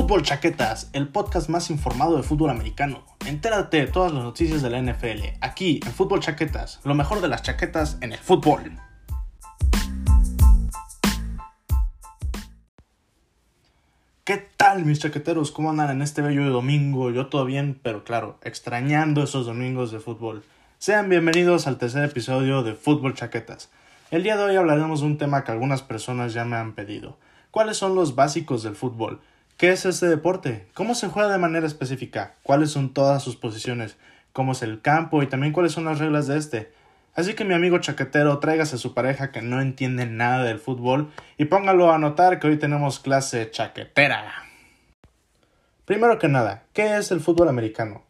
Fútbol Chaquetas, el podcast más informado de fútbol americano. Entérate de todas las noticias de la NFL, aquí en Fútbol Chaquetas, lo mejor de las chaquetas en el fútbol. ¿Qué tal mis chaqueteros? ¿Cómo andan en este bello domingo? Yo todo bien, pero claro, extrañando esos domingos de fútbol. Sean bienvenidos al tercer episodio de Fútbol Chaquetas. El día de hoy hablaremos de un tema que algunas personas ya me han pedido. ¿Cuáles son los básicos del fútbol? ¿Qué es este deporte? ¿Cómo se juega de manera específica? ¿Cuáles son todas sus posiciones? ¿Cómo es el campo? Y también cuáles son las reglas de este. Así que mi amigo chaquetero, tráigase a su pareja que no entiende nada del fútbol y póngalo a notar que hoy tenemos clase chaquetera. Primero que nada, ¿qué es el fútbol americano?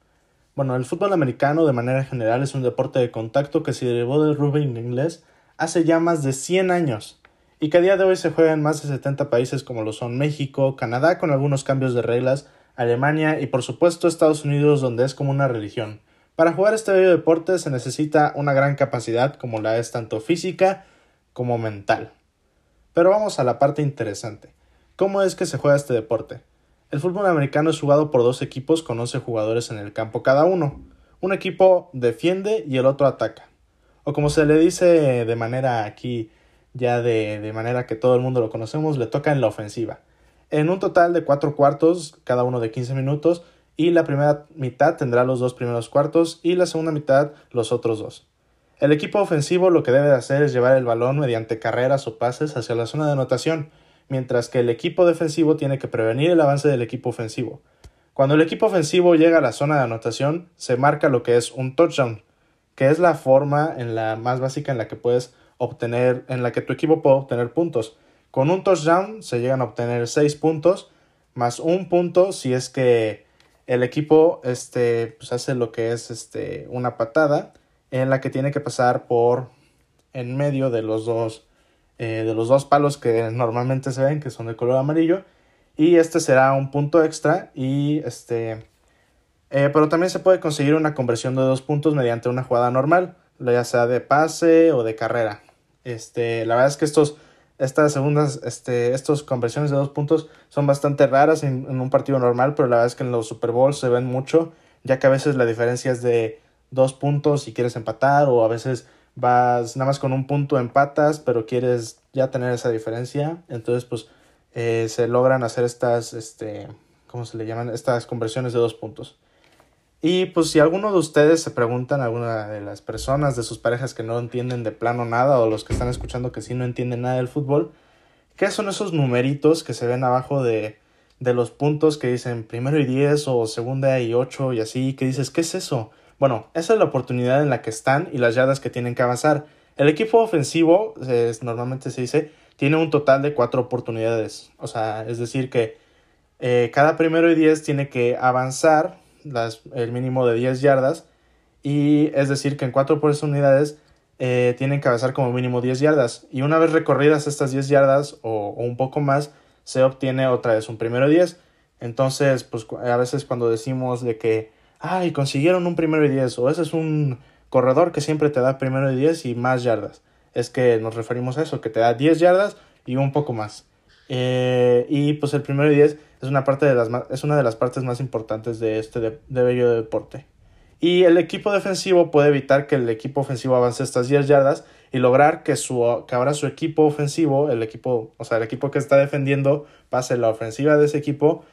Bueno, el fútbol americano de manera general es un deporte de contacto que se derivó del rugby inglés hace ya más de 100 años y que a día de hoy se juega en más de 70 países como lo son México, Canadá con algunos cambios de reglas, Alemania y por supuesto Estados Unidos donde es como una religión. Para jugar este bello deporte se necesita una gran capacidad como la es tanto física como mental. Pero vamos a la parte interesante. ¿Cómo es que se juega este deporte? El fútbol americano es jugado por dos equipos con 11 jugadores en el campo cada uno. Un equipo defiende y el otro ataca. O como se le dice de manera aquí, ya de, de manera que todo el mundo lo conocemos, le toca en la ofensiva. En un total de cuatro cuartos, cada uno de 15 minutos, y la primera mitad tendrá los dos primeros cuartos y la segunda mitad los otros dos. El equipo ofensivo lo que debe de hacer es llevar el balón mediante carreras o pases hacia la zona de anotación, mientras que el equipo defensivo tiene que prevenir el avance del equipo ofensivo. Cuando el equipo ofensivo llega a la zona de anotación, se marca lo que es un touchdown, que es la forma en la más básica en la que puedes obtener, en la que tu equipo puede obtener puntos. Con un touchdown se llegan a obtener 6 puntos, más un punto si es que el equipo este, pues hace lo que es este, una patada en la que tiene que pasar por en medio de los dos eh, de los dos palos que normalmente se ven que son de color amarillo y este será un punto extra y este eh, pero también se puede conseguir una conversión de dos puntos mediante una jugada normal ya sea de pase o de carrera este la verdad es que estos estas segundas, este, estas conversiones de dos puntos son bastante raras en, un partido normal, pero la verdad es que en los Super Bowls se ven mucho, ya que a veces la diferencia es de dos puntos si quieres empatar, o a veces vas nada más con un punto empatas, pero quieres ya tener esa diferencia, entonces pues eh, se logran hacer estas, este, ¿cómo se le llaman? Estas conversiones de dos puntos. Y pues si alguno de ustedes se preguntan, alguna de las personas de sus parejas que no entienden de plano nada o los que están escuchando que sí no entienden nada del fútbol, ¿qué son esos numeritos que se ven abajo de, de los puntos que dicen primero y diez o segunda y ocho y así? ¿Qué dices? ¿Qué es eso? Bueno, esa es la oportunidad en la que están y las yardas que tienen que avanzar. El equipo ofensivo, normalmente se dice, tiene un total de cuatro oportunidades. O sea, es decir que eh, cada primero y diez tiene que avanzar las, el mínimo de 10 yardas. Y es decir, que en cuatro oportunidades eh, tienen que avanzar como mínimo 10 yardas. Y una vez recorridas estas 10 yardas o, un poco más, se obtiene otra vez un primero 10. Entonces, pues a veces cuando decimos de que, ay, consiguieron un primero y 10, o ese es un corredor que siempre te da primero y 10 y más yardas. Es que nos referimos a eso, que te da 10 yardas y un poco más. Eh, y pues el primero y 10 es una, parte de las, es una de las partes más importantes de este de, bello deporte. Y el equipo defensivo puede evitar que el equipo ofensivo avance estas 10 yardas y lograr que, su, que ahora su equipo ofensivo, el equipo, o sea, el equipo que está defendiendo, pase la ofensiva de ese equipo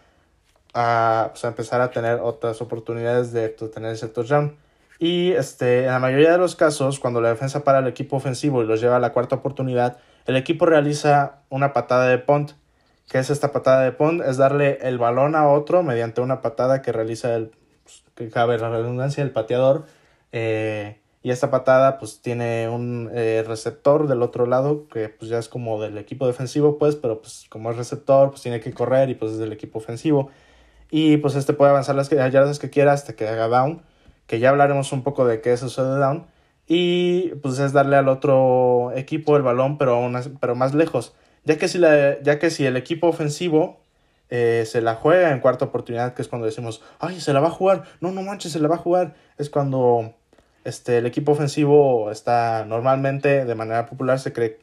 a, pues, empezar a tener otras oportunidades de tener ese touchdown. Y este, en la mayoría de los casos, cuando la defensa para el equipo ofensivo y los lleva a la cuarta oportunidad, el equipo realiza una patada de punt ¿Qué es esta patada de punt? Es darle el balón a otro mediante una patada que realiza el, pues, que cabe la redundancia, el pateador. Eh, y esta patada pues tiene un eh, receptor del otro lado que pues ya es como del equipo defensivo pues, pero pues como es receptor pues tiene que correr y pues es del equipo ofensivo. Y pues este puede avanzar las yardas que quiera hasta que haga down, que ya hablaremos un poco de qué es eso de down. Y pues es darle al otro equipo el balón pero, aún, pero más lejos. Ya que si, la, ya que si el equipo ofensivo eh, se la juega en cuarta oportunidad, que es cuando decimos, ay, se la va a jugar, no, no manches, se la va a jugar, es cuando este, el equipo ofensivo está normalmente, de manera popular, se cree,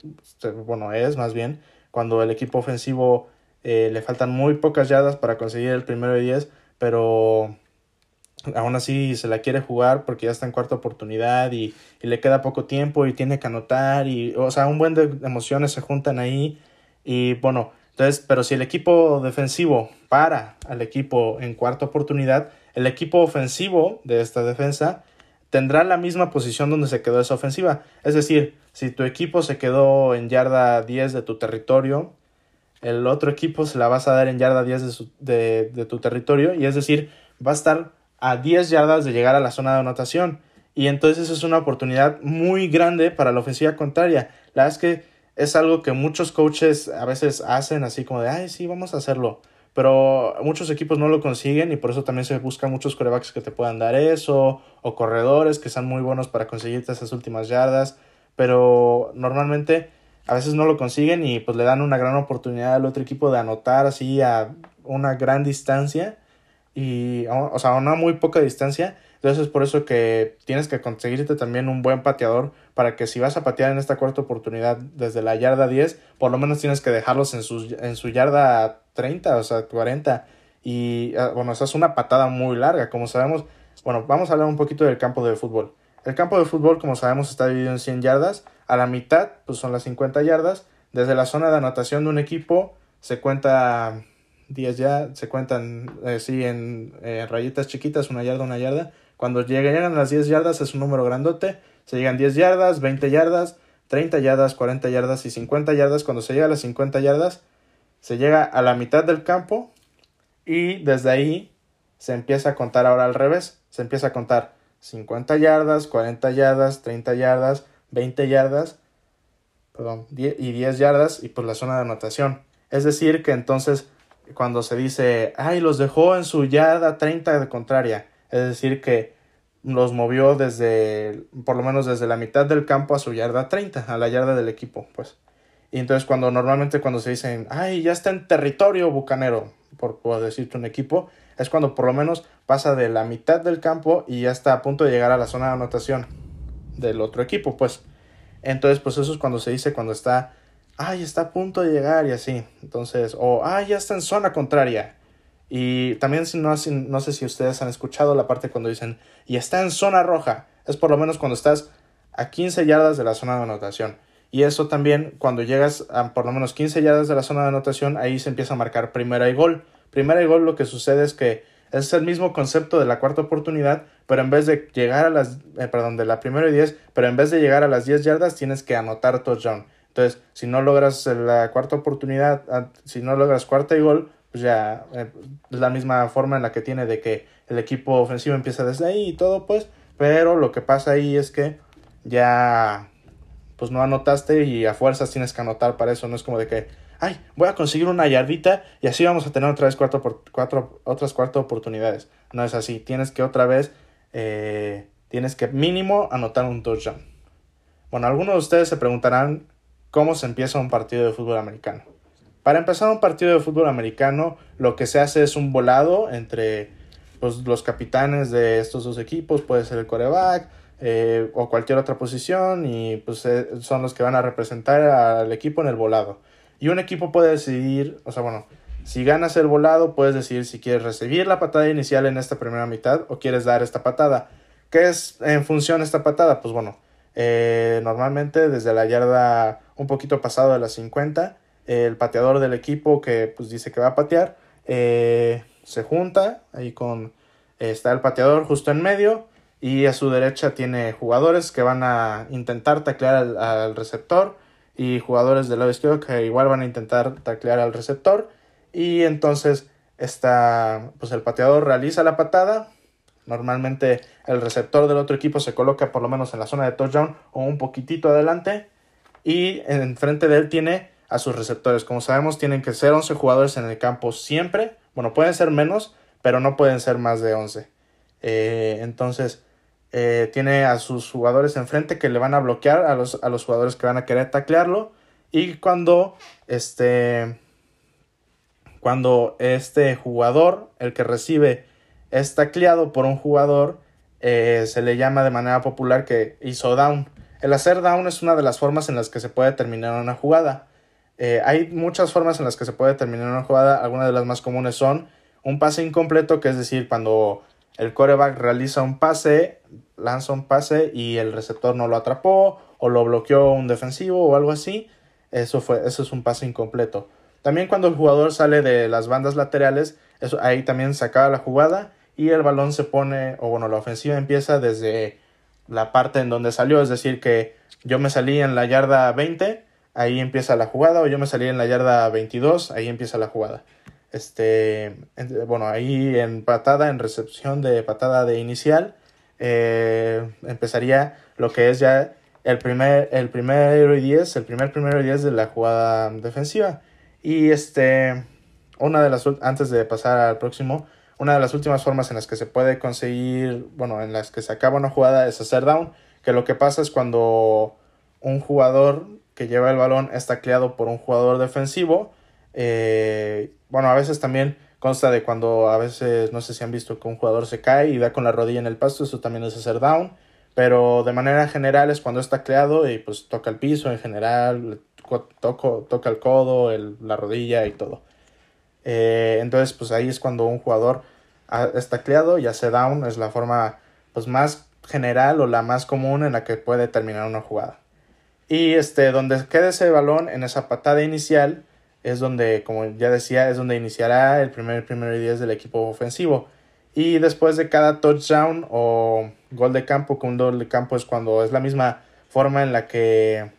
bueno, es más bien, cuando el equipo ofensivo Eh, le faltan muy pocas yardas para conseguir el primero de 10, pero aún así se la quiere jugar porque ya está en cuarta oportunidad y, y, le queda poco tiempo y tiene que anotar y o sea un buen de emociones se juntan ahí y bueno entonces pero si el equipo defensivo para al equipo en cuarta oportunidad el equipo ofensivo de esta defensa tendrá la misma posición donde se quedó esa ofensiva. Es decir si tu equipo se quedó en yarda 10 de tu territorio el otro equipo se la vas a dar en yarda 10 de, su, de, de tu territorio y es decir va a estar a 10 yardas de llegar a la zona de anotación. Y entonces es una oportunidad muy grande para la ofensiva contraria. La verdad es que es algo que muchos coaches a veces hacen así como de, ay, sí, vamos a hacerlo. Pero muchos equipos no lo consiguen y por eso también se buscan muchos corebacks que te puedan dar eso o corredores que sean muy buenos para conseguirte esas últimas yardas. Pero normalmente a veces no lo consiguen y pues le dan una gran oportunidad al otro equipo de anotar así a una gran distancia y, o sea, a una muy poca distancia. Entonces es por eso que tienes que conseguirte también un buen pateador para que si vas a patear en esta cuarta oportunidad desde la yarda 10, por lo menos tienes que dejarlos en su, en su yarda 30, o sea, 40. Y ah, bueno, esa es una patada muy larga, como sabemos. Bueno, vamos a hablar un poquito del campo de fútbol. El campo de fútbol, como sabemos, está dividido en 100 yardas. A la mitad, pues son las 50 yardas. Desde la zona de anotación de un equipo se cuenta 10 ya, se cuentan, eh, sí, en eh, rayitas chiquitas, una yarda, una yarda. Cuando llegan las 10 yardas es un número grandote, se llegan 10 yardas, 20 yardas, 30 yardas, 40 yardas y 50 yardas. Cuando se llega a las 50 yardas, se llega a la mitad del campo y desde ahí se empieza a contar ahora al revés. Se empieza a contar 50 yardas, 40 yardas, 30 yardas, 20 yardas, perdón, y 10 yardas y por la zona de anotación. Es decir, que entonces cuando se dice, ay, los dejó en su yarda 30 de contraria, es decir, que los movió desde, por lo menos desde la mitad del campo a su yarda 30, a la yarda del equipo, pues. Y entonces cuando normalmente cuando se dicen, ay, ya está en territorio bucanero, por, por decirte un equipo, es cuando por lo menos pasa de la mitad del campo y ya está a punto de llegar a la zona de anotación del otro equipo, pues. Entonces, pues eso es cuando se dice cuando está ay, está a punto de llegar y así. Entonces, o, ay, ya está en zona contraria. Y también si no, no sé si ustedes han escuchado la parte cuando dicen, y está en zona roja. Es por lo menos cuando estás a 15 yardas de la zona de anotación. Y eso también, cuando llegas a por lo menos 15 yardas de la zona de anotación, ahí se empieza a marcar primera y gol. Primera y gol lo que sucede es que es el mismo concepto de la cuarta oportunidad, pero en vez de llegar a las, eh, perdón, de la primera y 10, pero en vez de llegar a las 10 yardas tienes que anotar touchdown. Entonces, si no logras la cuarta oportunidad, ah, si no logras cuarta y gol, pues ya eh, es la misma forma en la que tiene de que el equipo ofensivo empieza desde ahí y todo, pues, pero lo que pasa ahí es que ya pues no anotaste y a fuerzas tienes que anotar para eso, no es como de que, ay, voy a conseguir una yardita y así vamos a tener otra vez cuatro, cuatro otras cuatro oportunidades. No es así, tienes que otra vez, eh, tienes que mínimo anotar un touchdown. Bueno, algunos de ustedes se preguntarán cómo se empieza un partido de fútbol americano. Para empezar un partido de fútbol americano, lo que se hace es un volado entre pues, los capitanes de estos dos equipos, puede ser el coreback eh, o cualquier otra posición, y pues eh, son los que van a representar al equipo en el volado. Y un equipo puede decidir, o sea, bueno, si ganas el volado, puedes decidir si quieres recibir la patada inicial en esta primera mitad o quieres dar esta patada. ¿Qué es en función esta patada? Pues bueno, eh, normalmente desde la yarda un poquito pasado de las 50, el pateador del equipo que pues dice que va a patear, eh, se junta ahí con, está el pateador justo en medio y a su derecha tiene jugadores que van a intentar taclear al, receptor y jugadores del lado izquierdo que igual van a intentar taclear al receptor y entonces está pues el pateador realiza la patada normalmente el receptor del otro equipo se coloca por lo menos en la zona de touchdown o un poquitito adelante y enfrente de él tiene a sus receptores. Como sabemos, tienen que ser 11 jugadores en el campo siempre. Bueno, pueden ser menos, pero no pueden ser más de 11. Eh, entonces, eh, tiene a sus jugadores enfrente que le van a bloquear a los, a los jugadores que van a querer taclearlo. Y cuando este, cuando este jugador, el que recibe, es tacleado por un jugador, eh, se le llama de manera popular que hizo down. El hacer down es una de las formas en las que se puede terminar una jugada. Eh, hay muchas formas en las que se puede terminar una jugada. Algunas de las más comunes son un pase incompleto, que es decir, cuando el coreback realiza un pase, lanza un pase y el receptor no lo atrapó o lo bloqueó un defensivo o algo así. Eso, fue, eso es un pase incompleto. También cuando el jugador sale de las bandas laterales, eso, ahí también se acaba la jugada y el balón se pone, o bueno, la ofensiva empieza desde la parte en donde salió, es decir, que yo me salí en la yarda 20, ahí empieza la jugada, o yo me salí en la yarda 22, ahí empieza la jugada. Este, bueno, ahí en patada, en recepción de patada de inicial, eh, empezaría lo que es ya el primer, el primero y diez, el primer primero y diez de la jugada defensiva. Y este, una de las, antes de pasar al próximo, una de las últimas formas en las que se puede conseguir, bueno, en las que se acaba una jugada es hacer down, que lo que pasa es cuando un jugador que lleva el balón es tacleado por un jugador defensivo, eh, bueno, a veces también consta de cuando a veces, no sé si han visto que un jugador se cae y da con la rodilla en el pasto, eso también es hacer down, pero de manera general es cuando es tacleado y pues toca el piso en general, toco, toca el codo, el, la rodilla y todo. Eh, entonces, pues ahí es cuando un jugador es tacleado y hace down, es la forma pues más general o la más común en la que puede terminar una jugada. Y este, donde quede ese balón en esa patada inicial, es donde, como ya decía, es donde iniciará el primer primero y diez del equipo ofensivo. Y después de cada touchdown o gol de campo, que un gol de campo es cuando es la misma forma en la que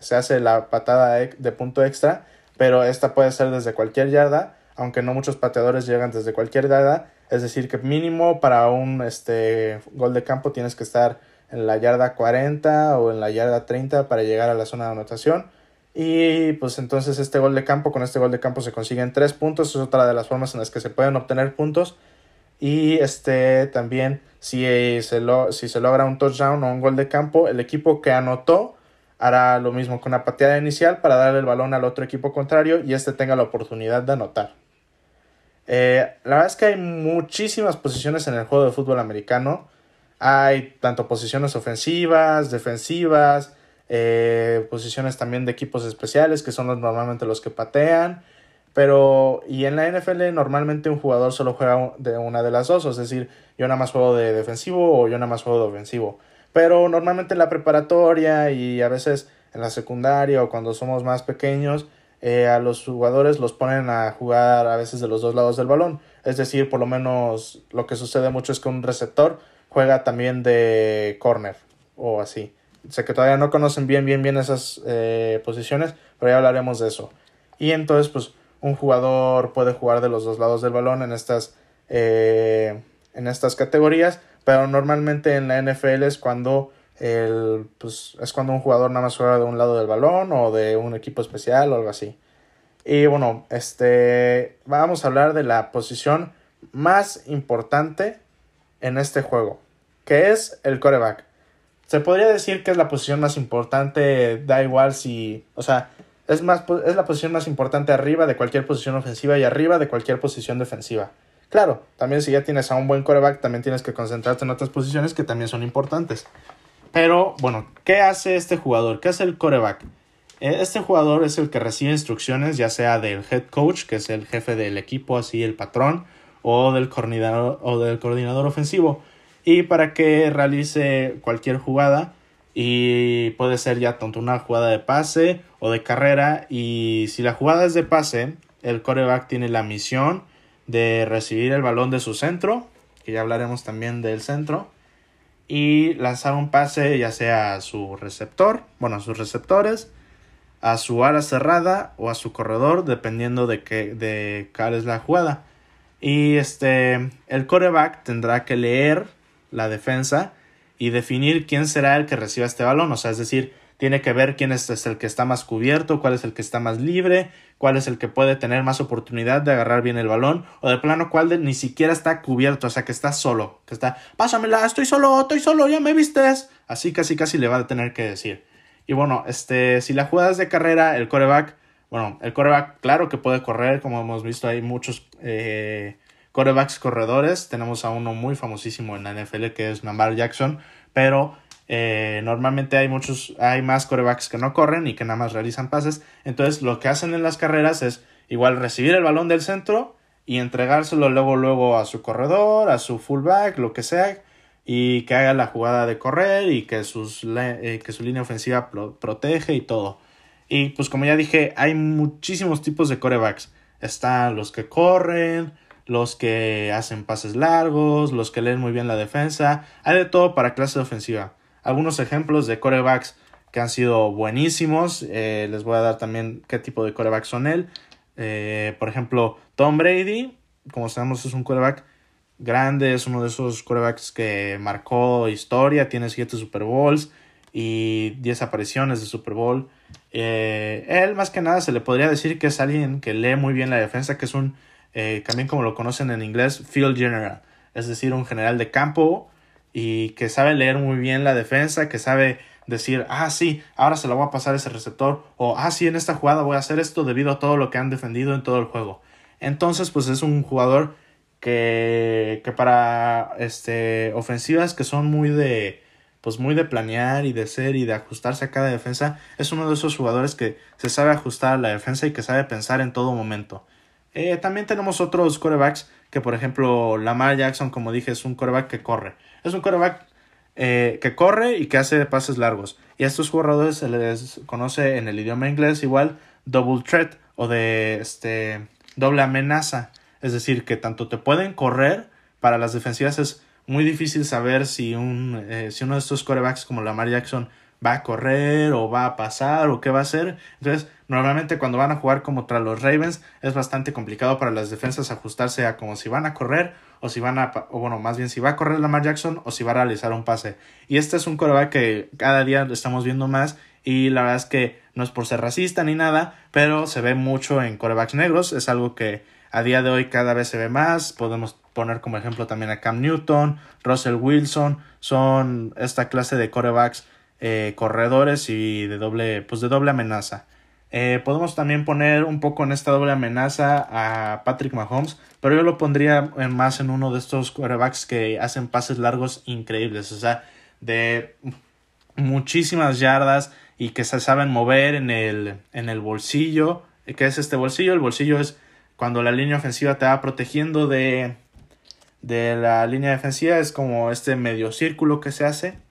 se hace la patada de punto extra, pero esta puede ser desde cualquier yarda, aunque no muchos pateadores llegan desde cualquier yarda, es decir, que mínimo para un este, gol de campo tienes que estar en la yarda 40 o en la yarda 30 para llegar a la zona de anotación. Y pues entonces este gol de campo, con este gol de campo se consiguen tres puntos, es otra de las formas en las que se pueden obtener puntos. Y este también si se, lo, si se logra un touchdown o un gol de campo, el equipo que anotó hará lo mismo con la pateada inicial para darle el balón al otro equipo contrario y este tenga la oportunidad de anotar. Eh, la verdad es que hay muchísimas posiciones en el juego de fútbol americano. Hay tanto posiciones ofensivas, defensivas, eh, posiciones también de equipos especiales que son normalmente los que patean. Pero, y en la NFL normalmente un jugador solo juega de una de las dos, es decir, yo nada más juego de defensivo o yo nada más juego de ofensivo. Pero normalmente en la preparatoria y a veces en la secundaria o cuando somos más pequeños, eh, a los jugadores los ponen a jugar a veces de los dos lados del balón. Es decir, por lo menos lo que sucede mucho es que un receptor juega también de corner o así. Sé que todavía no conocen bien, bien, bien esas eh, posiciones, pero ya hablaremos de eso. Y entonces, pues, un jugador puede jugar de los dos lados del balón en estas, eh, en estas categorías, pero normalmente en la NFL es cuando el, pues, es cuando un jugador nada más juega de un lado del balón o de un equipo especial o algo así. Y bueno, este, vamos a hablar de la posición más importante en este juego, que es el coreback. Se podría decir que es la posición más importante, da igual si, o sea, es, más, es la posición más importante arriba de cualquier posición ofensiva y arriba de cualquier posición defensiva. Claro, también si ya tienes a un buen coreback, también tienes que concentrarte en otras posiciones que también son importantes. Pero bueno, ¿qué hace este jugador? ¿Qué hace el coreback? Eh, este jugador es el que recibe instrucciones, ya sea del head coach, que es el jefe del equipo, así el patrón, o del coordinador, o del coordinador ofensivo y para que realice cualquier jugada y puede ser ya tanto una jugada de pase o de carrera y si la jugada es de pase el coreback tiene la misión de recibir el balón de su centro que ya hablaremos también del centro y lanzar un pase ya sea a su receptor bueno a sus receptores a su ala cerrada o a su corredor dependiendo de qué de cuál es la jugada y este el coreback tendrá que leer la defensa y definir quién será el que reciba este balón. O sea, es decir, tiene que ver quién es, el que está más cubierto, cuál es el que está más libre, cuál es el que puede tener más oportunidad de agarrar bien el balón, o de plano cuál de, ni siquiera está cubierto, o sea, que está solo, que está, pásamela, estoy solo, estoy solo, ya me vistes. Así casi casi le va a tener que decir. Y bueno, este, si la jugada es de carrera, el coreback, bueno, el coreback, claro que puede correr, como hemos visto, hay muchos eh, corebacks corredores. Tenemos a uno muy famosísimo en la NFL que es Lamar Jackson. Pero eh, normalmente hay muchos, hay más corebacks que no corren y que nada más realizan pases. Entonces lo que hacen en las carreras es igual recibir el balón del centro y entregárselo luego luego a su corredor, a su fullback, lo que sea, y que haga la jugada de correr y que, sus, eh, que su línea ofensiva protege y todo. Y pues como ya dije, hay muchísimos tipos de corebacks. Están los que corren, los que hacen pases largos, los que leen muy bien la defensa. Hay de todo para clase ofensiva. Algunos ejemplos de corebacks que han sido buenísimos. Eh, les voy a dar también qué tipo de corebacks son él. Eh, por ejemplo, Tom Brady, como sabemos, es un coreback grande, es uno de esos corebacks que marcó historia, tiene 7 Super Bowls y 10 apariciones de Super Bowl. Eh, él, más que nada, se le podría decir que es alguien que lee muy bien la defensa, que es un también como lo conocen en inglés, field general, es decir, un general de campo y que sabe leer muy bien la defensa, que sabe decir, ah, sí, ahora se la voy a pasar a ese receptor, o ah, sí, en esta jugada voy a hacer esto debido a todo lo que han defendido en todo el juego. Entonces, pues es un jugador que, que para este, ofensivas que son muy de, pues muy de planear y de ser y de ajustarse a cada defensa, es uno de esos jugadores que se sabe ajustar a la defensa y que sabe pensar en todo momento. Eh, también tenemos otros corebacks que, por ejemplo, Lamar Jackson, como dije, es un coreback que corre. Es un coreback eh, que corre y que hace pases largos. Y a estos jugadores se les conoce en el idioma inglés igual double threat o de este doble amenaza. Es decir, que tanto te pueden correr, para las defensivas es muy difícil saber si, un, eh, si uno de estos corebacks como Lamar Jackson va a correr o va a pasar o qué va a hacer. Entonces, normalmente cuando van a jugar contra los Ravens es bastante complicado para las defensas ajustarse a como si van a correr o si van a, o bueno, más bien si va a correr Lamar Jackson o si va a realizar un pase. Y este es un coreback que cada día estamos viendo más y la verdad es que no es por ser racista ni nada, pero se ve mucho en corebacks negros, es algo que a día de hoy cada vez se ve más, podemos poner como ejemplo también a Cam Newton, Russell Wilson, son esta clase de corebacks eh, corredores y de doble, pues de doble amenaza. Eh, podemos también poner un poco en esta doble amenaza a Patrick Mahomes, pero yo lo pondría más en uno de estos quarterbacks que hacen pases largos increíbles, o sea, de muchísimas yardas y que se saben mover en el, en el bolsillo. ¿Qué es este bolsillo? El bolsillo es cuando la línea ofensiva te va protegiendo de, de la línea defensiva, es como este medio círculo que se hace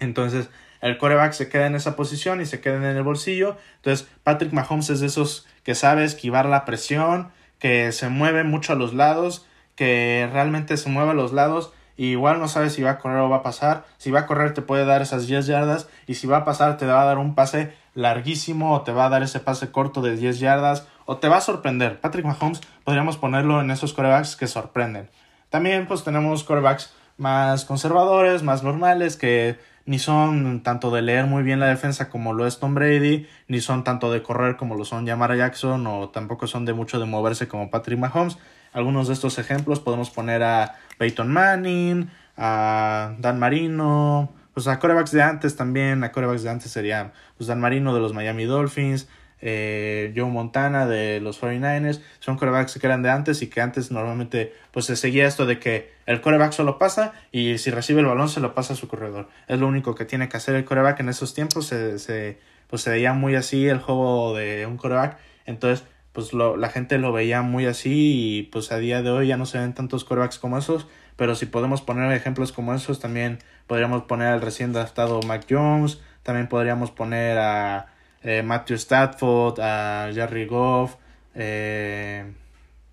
entonces, el coreback se queda en esa posición y se queda en el bolsillo. Entonces, Patrick Mahomes es de esos que sabe esquivar la presión, que se mueve mucho a los lados, que realmente se mueve a los lados. Y igual no sabe si va a correr o va a pasar. Si va a correr te puede dar esas 10 yardas. Y si va a pasar te va a dar un pase larguísimo o te va a dar ese pase corto de 10 yardas. O te va a sorprender. Patrick Mahomes podríamos ponerlo en esos corebacks que sorprenden. También pues tenemos corebacks más conservadores, más normales, que ni son tanto de leer muy bien la defensa como lo es Tom Brady, ni son tanto de correr como lo son Yamara Jackson, o tampoco son de mucho de moverse como Patrick Mahomes. Algunos de estos ejemplos podemos poner a Peyton Manning, a Dan Marino, pues a corebacks de antes también, a corebacks de antes sería pues Dan Marino de los Miami Dolphins, eh, Joe Montana de los 49ers, son corebacks que eran de antes y que antes normalmente pues se seguía esto de que el coreback solo pasa y si recibe el balón se lo pasa a su corredor. Es lo único que tiene que hacer el coreback en esos tiempos, se, se, pues se veía muy así el juego de un coreback, entonces pues lo, la gente lo veía muy así y pues a día de hoy ya no se ven tantos corebacks como esos, pero si podemos poner ejemplos como esos también podríamos poner al recién adaptado Mac Jones, también podríamos poner a eh, Matthew Stafford, Jerry Goff, eh,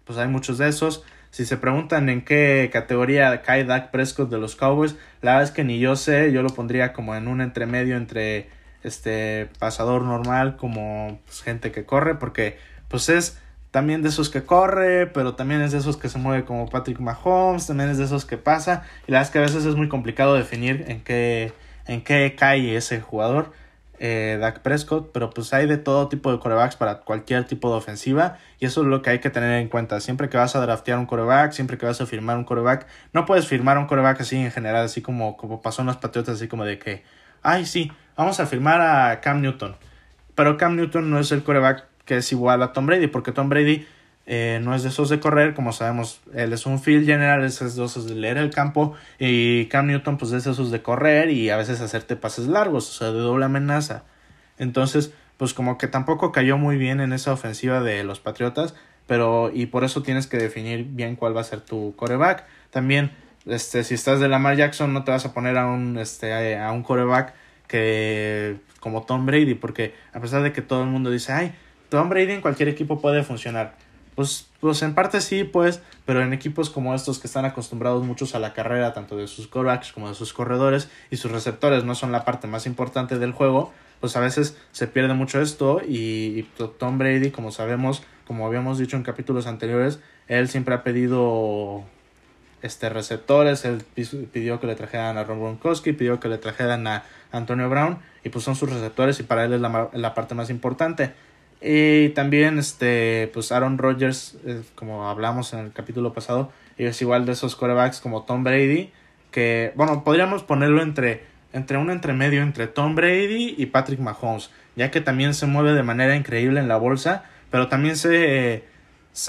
pues hay muchos de esos. Si se preguntan en qué categoría cae Dak Prescott de los Cowboys, la verdad es que ni yo sé, yo lo pondría como en un entremedio entre este pasador normal como pues, gente que corre, porque pues es también de esos que corre, pero también es de esos que se mueve como Patrick Mahomes, también es de esos que pasa, y la verdad es que a veces es muy complicado definir en qué, en qué cae ese jugador eh, Dak Prescott, pero pues hay de todo tipo de corebacks para cualquier tipo de ofensiva y eso es lo que hay que tener en cuenta. Siempre que vas a draftear un coreback, siempre que vas a firmar un coreback, no puedes firmar un coreback así en general, así como, como pasó en los Patriotas, así como de que, ay sí, vamos a firmar a Cam Newton. Pero Cam Newton no es el coreback que es igual a Tom Brady, porque Tom Brady Eh, no es de esos de correr, como sabemos, él es un field general, es de esos de leer el campo. Y Cam Newton, pues es de esos de correr y a veces hacerte pases largos, o sea, de doble amenaza. Entonces, pues como que tampoco cayó muy bien en esa ofensiva de los Patriotas, pero y por eso tienes que definir bien cuál va a ser tu coreback. También, este, si estás de Lamar Jackson, no te vas a poner a un, este, a un coreback que como Tom Brady, porque a pesar de que todo el mundo dice, ay, Tom Brady en cualquier equipo puede funcionar. Pues, pues en parte sí, pues, pero en equipos como estos que están acostumbrados muchos a la carrera, tanto de sus corebacks como de sus corredores, y sus receptores no son la parte más importante del juego, pues a veces se pierde mucho esto y, Tom Brady, como sabemos, como habíamos dicho en capítulos anteriores, él siempre ha pedido este receptores, él pidió que le trajeran a Ron Gronkowski, pidió que le trajeran a Antonio Brown y pues son sus receptores y para él es la, la parte más importante. Y también este pues Aaron Rodgers, eh, como hablamos en el capítulo pasado, es igual de esos quarterbacks como Tom Brady, que bueno, podríamos ponerlo entre entre un entremedio entre Tom Brady y Patrick Mahomes, ya que también se mueve de manera increíble en la bolsa, pero también se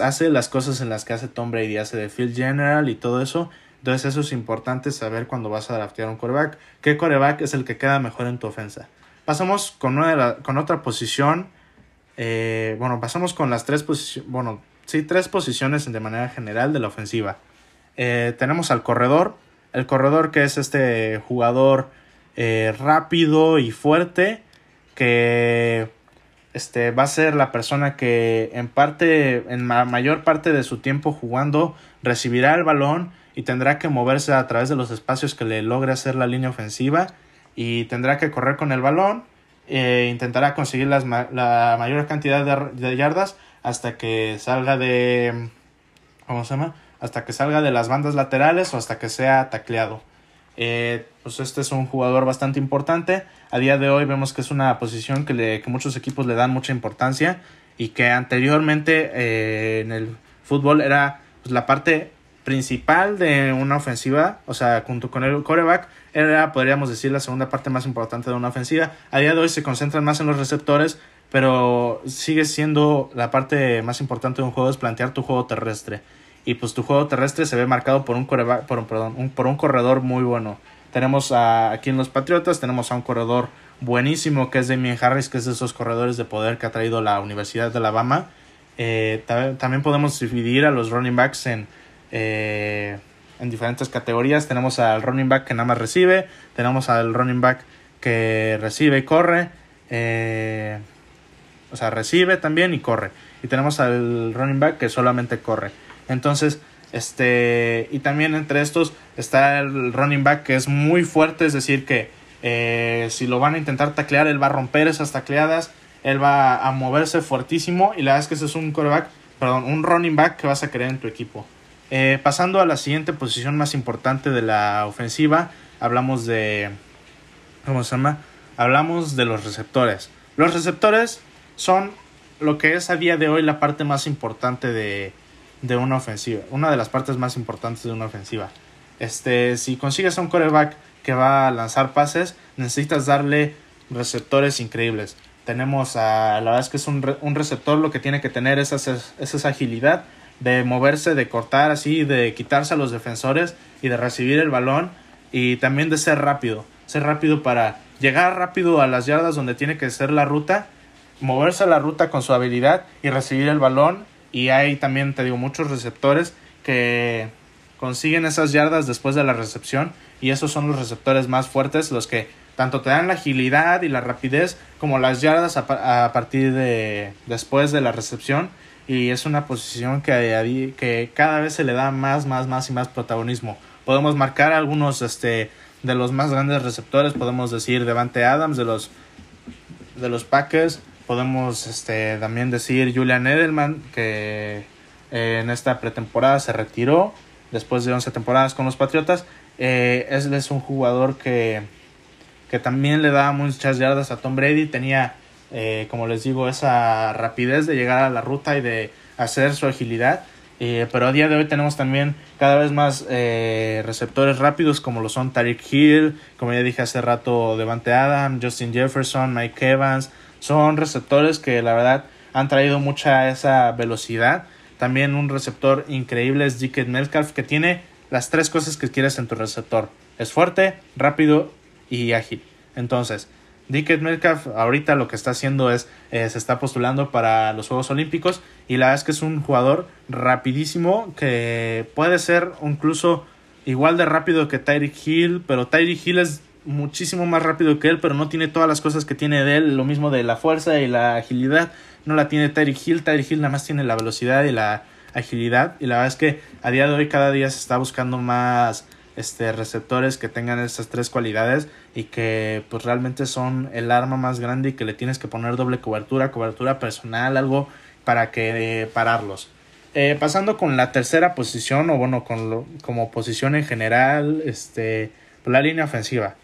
hace las cosas en las que hace Tom Brady, hace de field general y todo eso. Entonces eso es importante saber cuando vas a draftear un coreback, qué coreback es el que queda mejor en tu ofensa. Pasamos con, una con otra posición, eh, bueno, pasamos con las tres posiciones, bueno, sí, tres posiciones de manera general de la ofensiva. Eh, tenemos al corredor, el corredor que es este jugador eh, rápido y fuerte que este va a ser la persona que en parte en la mayor parte de su tiempo jugando recibirá el balón y tendrá que moverse a través de los espacios que le logre hacer la línea ofensiva y tendrá que correr con el balón e intentará conseguir las, la mayor cantidad de, de, yardas hasta que salga de ¿cómo se llama? hasta que salga de las bandas laterales o hasta que sea tacleado eh, pues este es un jugador bastante importante. A día de hoy vemos que es una posición que, le, que muchos equipos le dan mucha importancia y que anteriormente eh, en el fútbol era pues, la parte principal de una ofensiva, o sea, junto con el coreback, era, podríamos decir, la segunda parte más importante de una ofensiva. A día de hoy se concentran más en los receptores, pero sigue siendo la parte más importante de un juego es plantear tu juego terrestre y pues tu juego terrestre se ve marcado por un, por un, perdón, por un corredor muy bueno. Tenemos a, aquí en los Patriotas, tenemos a un corredor buenísimo que es Damien Harris, que es de esos corredores de poder que ha traído la Universidad de Alabama. Eh, también podemos dividir a los running backs en, eh, en diferentes categorías. Tenemos al running back que nada más recibe, tenemos al running back que recibe y corre, eh, o sea, recibe también y corre. Y tenemos al running back que solamente corre. Entonces, este, y también entre estos está el running back que es muy fuerte, es decir, que eh, si lo van a intentar taclear, él va a romper esas tacleadas, él va a moverse fuertísimo y la verdad es que ese es un quarterback, perdón, un running back que vas a querer en tu equipo. Eh, pasando a la siguiente posición más importante de la ofensiva, hablamos de, ¿cómo se llama? Hablamos de los receptores. Los receptores son lo que es a día de hoy la parte más importante de, de una ofensiva, una de las partes más importantes de una ofensiva. Este, si consigues un coreback que va a lanzar pases, necesitas darle receptores increíbles. Tenemos a, la verdad es que es un, un receptor lo que tiene que tener es esa, es esa agilidad de moverse, de cortar así, de quitarse a los defensores y de recibir el balón y también de ser rápido, ser rápido para llegar rápido a las yardas donde tiene que ser la ruta, moverse a la ruta con su habilidad y recibir el balón y hay también, te digo, muchos receptores que consiguen esas yardas después de la recepción. Y esos son los receptores más fuertes, los que tanto te dan la agilidad y la rapidez como las yardas a, partir de después de la recepción. Y es una posición que, que cada vez se le da más, más, más y más protagonismo. Podemos marcar algunos este, de los más grandes receptores. Podemos decir Devante Adams de los, de los Packers podemos este, también decir Julian Edelman, que eh, en esta pretemporada se retiró después de 11 temporadas con los Patriotas. Eh, él es un jugador que, que también le da muchas yardas a Tom Brady. Tenía, eh, como les digo, esa rapidez de llegar a la ruta y de hacer su agilidad. pero a día de hoy tenemos también cada vez más receptores rápidos como lo son Tariq Hill, como ya dije hace rato, Devante Adam, Justin Jefferson, Mike Evans, son receptores que la verdad han traído mucha esa velocidad. También un receptor increíble es Dickett Metcalf, que tiene las tres cosas que quieres en tu receptor. Es fuerte, rápido y ágil. Entonces, Dickett Metcalf ahorita lo que está haciendo es, eh, se está postulando para los Juegos Olímpicos y la verdad es que es un jugador rapidísimo que puede ser incluso igual de rápido que Tyreek Hill, pero Tyreek Hill es muchísimo más rápido que él, pero no tiene todas las cosas que tiene de él, lo mismo de la fuerza y la agilidad, no la tiene Tyreek Hill, Tyreek Hill nada más tiene la velocidad y la agilidad y la verdad es que a día de hoy cada día se está buscando más este receptores que tengan estas tres cualidades y que pues realmente son el arma más grande y que le tienes que poner doble cobertura, cobertura personal, algo para que pararlos. Eh, pasando con la tercera posición o bueno con lo, como posición en general este la línea ofensiva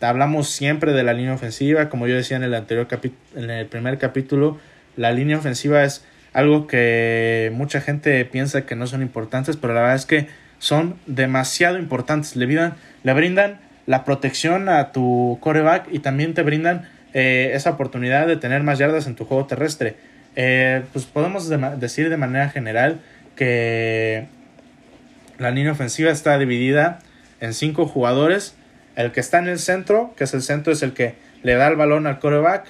hablamos siempre de la línea ofensiva, como yo decía en el anterior en el primer capítulo, la línea ofensiva es algo que mucha gente piensa que no son importantes, pero la verdad es que son demasiado importantes. Le, brindan, le brindan la protección a tu coreback y también te brindan eh, esa oportunidad de tener más yardas en tu juego terrestre. Eh, pues podemos decir de manera general que la línea ofensiva está dividida en cinco jugadores el que está en el centro, que es el centro, es el que le da el balón al coreback.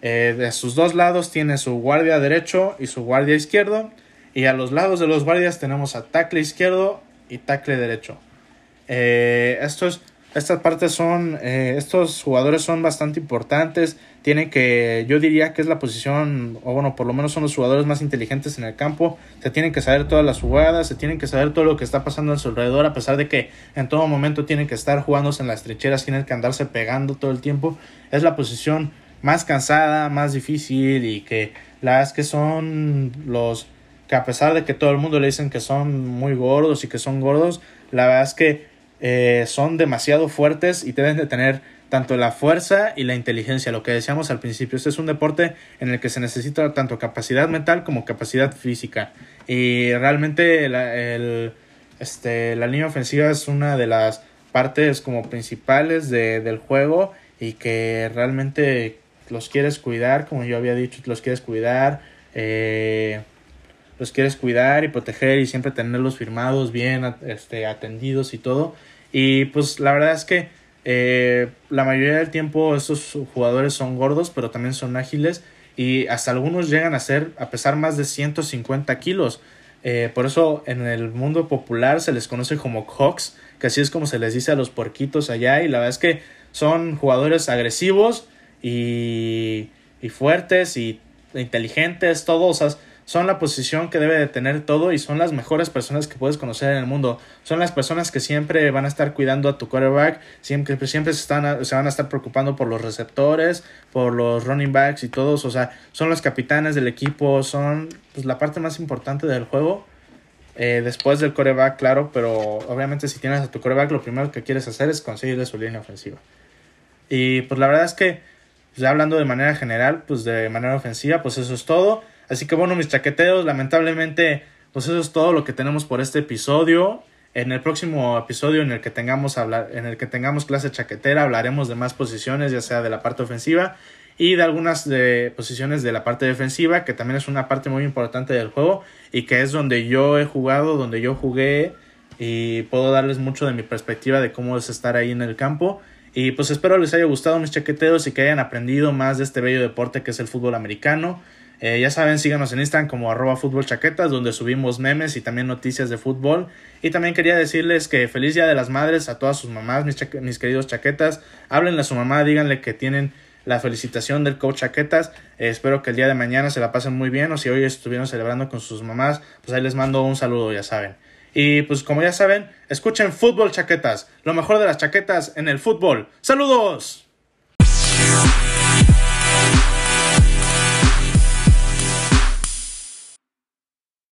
Eh, de sus dos lados tiene su guardia derecho y su guardia izquierdo. Y a los lados de los guardias tenemos a tackle izquierdo y tackle derecho. Eh, estos estas partes son, eh, estos jugadores son bastante importantes, tienen que, yo diría que es la posición, o bueno, por lo menos son los jugadores más inteligentes en el campo, se tienen que saber todas las jugadas, se tienen que saber todo lo que está pasando a su alrededor, a pesar de que en todo momento tienen que estar jugándose en las trincheras, tienen que andarse pegando todo el tiempo, es la posición más cansada, más difícil y que las que son los que a pesar de que todo el mundo le dicen que son muy gordos y que son gordos, la verdad es que eh, son demasiado fuertes y deben de tener tanto la fuerza y la inteligencia, lo que decíamos al principio. Este es un deporte en el que se necesita tanto capacidad mental como capacidad física. Y realmente la, el, este, la línea ofensiva es una de las partes como principales de, del juego y que realmente los quieres cuidar, como yo había dicho, los quieres cuidar. Eh, los quieres cuidar y proteger y siempre tenerlos firmados bien, este, atendidos y todo. Y pues la verdad es que eh, la mayoría del tiempo estos jugadores son gordos, pero también son ágiles y hasta algunos llegan a ser, a pesar más de 150 kilos. Eh, por eso en el mundo popular se les conoce como Hawks, que así es como se les dice a los porquitos allá. Y la verdad es que son jugadores agresivos y, y fuertes y inteligentes, todos. O son la posición que debe de tener todo y son las mejores personas que puedes conocer en el mundo. Son las personas que siempre van a estar cuidando a tu quarterback, siempre, siempre se, están se van a estar preocupando por los receptores, por los running backs y todos. O sea, son los capitanes del equipo, son pues, la parte más importante del juego. Eh, después del coreback, claro, pero obviamente si tienes a tu coreback, lo primero que quieres hacer es conseguirle su línea ofensiva. Y pues la verdad es que, ya hablando de manera general, pues de manera ofensiva, pues eso es todo. Así que bueno, mis chaqueteros, lamentablemente, pues eso es todo lo que tenemos por este episodio. En el próximo episodio en el que tengamos hablar, en el que tengamos clase chaquetera, hablaremos de más posiciones, ya sea de la parte ofensiva y de algunas de posiciones de la parte defensiva, que también es una parte muy importante del juego y que es donde yo he jugado, donde yo jugué y puedo darles mucho de mi perspectiva de cómo es estar ahí en el campo. Y pues espero les haya gustado mis chaqueteros y que hayan aprendido más de este bello deporte que es el fútbol americano. Eh, ya saben, síganos en Instagram como arroba chaquetas, donde subimos memes y también noticias de fútbol. Y también quería decirles que feliz Día de las Madres a todas sus mamás, mis, mis queridos chaquetas. Háblenle a su mamá, díganle que tienen la felicitación del coach Chaquetas. Eh, espero que el día de mañana se la pasen muy bien o si hoy estuvieron celebrando con sus mamás, pues ahí les mando un saludo, ya saben. Y pues como ya saben, escuchen Fútbol Chaquetas, lo mejor de las chaquetas en el fútbol. ¡Saludos!